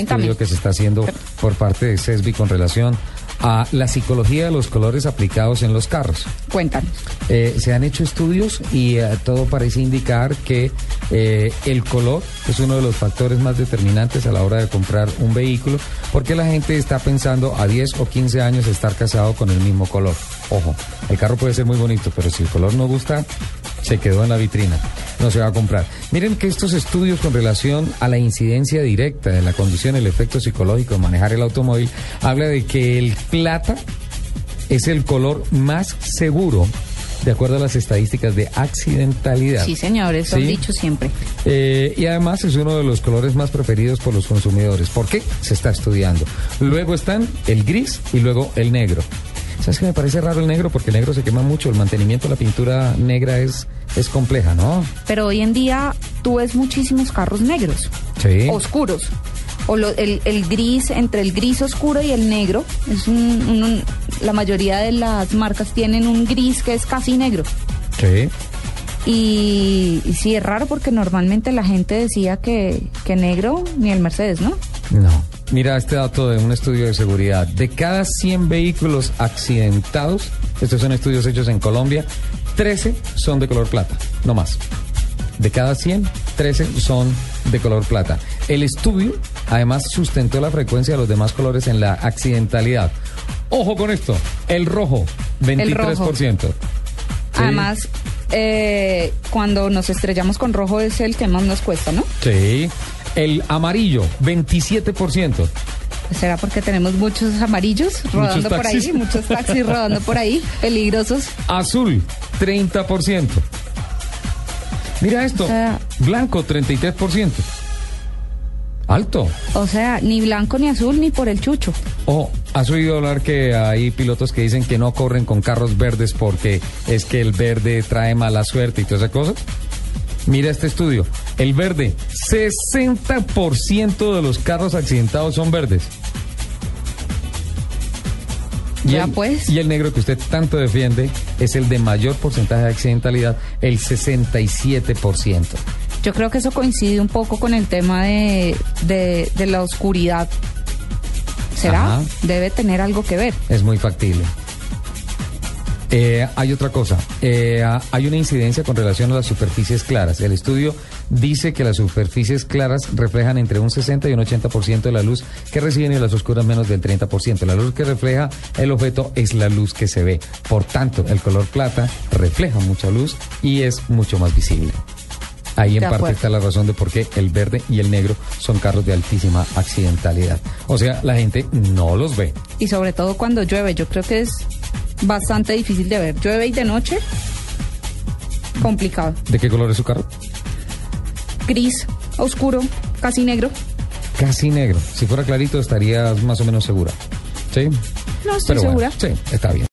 estudio que se está haciendo por parte de CESBI con relación a la psicología de los colores aplicados en los carros. Cuéntanos. Eh, se han hecho estudios y eh, todo parece indicar que eh, el color es uno de los factores más determinantes a la hora de comprar un vehículo, porque la gente está pensando a 10 o 15 años estar casado con el mismo color. Ojo, el carro puede ser muy bonito, pero si el color no gusta, se quedó en la vitrina, no se va a comprar. Miren que estos estudios con relación a la incidencia directa de la condición, el efecto psicológico de manejar el automóvil, habla de que el plata es el color más seguro de acuerdo a las estadísticas de accidentalidad. Sí, señores, lo han dicho siempre. Eh, y además es uno de los colores más preferidos por los consumidores. ¿Por qué? Se está estudiando. Luego están el gris y luego el negro. ¿Sabes que me parece raro el negro? Porque el negro se quema mucho. El mantenimiento de la pintura negra es, es compleja, ¿no? Pero hoy en día tú ves muchísimos carros negros. Sí. Oscuros. O lo, el, el, gris, entre el gris oscuro y el negro, es un, un, la mayoría de las marcas tienen un gris que es casi negro. Sí. Y, y sí, es raro porque normalmente la gente decía que, que negro ni el Mercedes, ¿no? No. Mira este dato de un estudio de seguridad. De cada 100 vehículos accidentados, estos son estudios hechos en Colombia, 13 son de color plata, no más. De cada 100, 13 son de color plata. El estudio además sustentó la frecuencia de los demás colores en la accidentalidad. Ojo con esto, el rojo, 23%. El rojo. ¿Sí? Además, eh, cuando nos estrellamos con rojo es el que más nos cuesta, ¿no? Sí. El amarillo, 27%. ¿Será porque tenemos muchos amarillos rodando Muchos por ahí? Muchos taxis rodando por ahí, peligrosos. Azul, 30%. Mira esto, O sea- blanco, 33%. Alto. O sea, ni blanco ni azul ni por el chucho. O has oído hablar que hay pilotos que dicen que no corren con carros verdes porque es que el verde trae mala suerte y todas esas cosas. Mira este estudio. El verde, 60% de los carros accidentados son verdes. Ya el, pues. Y el negro que usted tanto defiende es el de mayor porcentaje de accidentalidad, el 67%. Yo creo que eso coincide un poco con el tema de, de, de la oscuridad. ¿Será? Ajá. Debe tener algo que ver. Es muy factible. Eh, hay otra cosa, eh, hay una incidencia con relación a las superficies claras. El estudio dice que las superficies claras reflejan entre un 60 y un 80% de la luz que reciben y las oscuras menos del 30%. La luz que refleja el objeto es la luz que se ve. Por tanto, el color plata refleja mucha luz y es mucho más visible. Ahí en De parte acuerdo. está la razón de por qué el verde y el negro son carros de altísima accidentalidad. O sea, la gente no los ve. Y sobre todo cuando llueve, yo creo que es bastante difícil de ver. Llueve y de noche, complicado. ¿De qué color es su carro? Gris, oscuro, casi negro. Casi negro. Si fuera clarito estarías más o menos segura. ¿Sí? No estoy Pero bueno, segura. sí, está bien.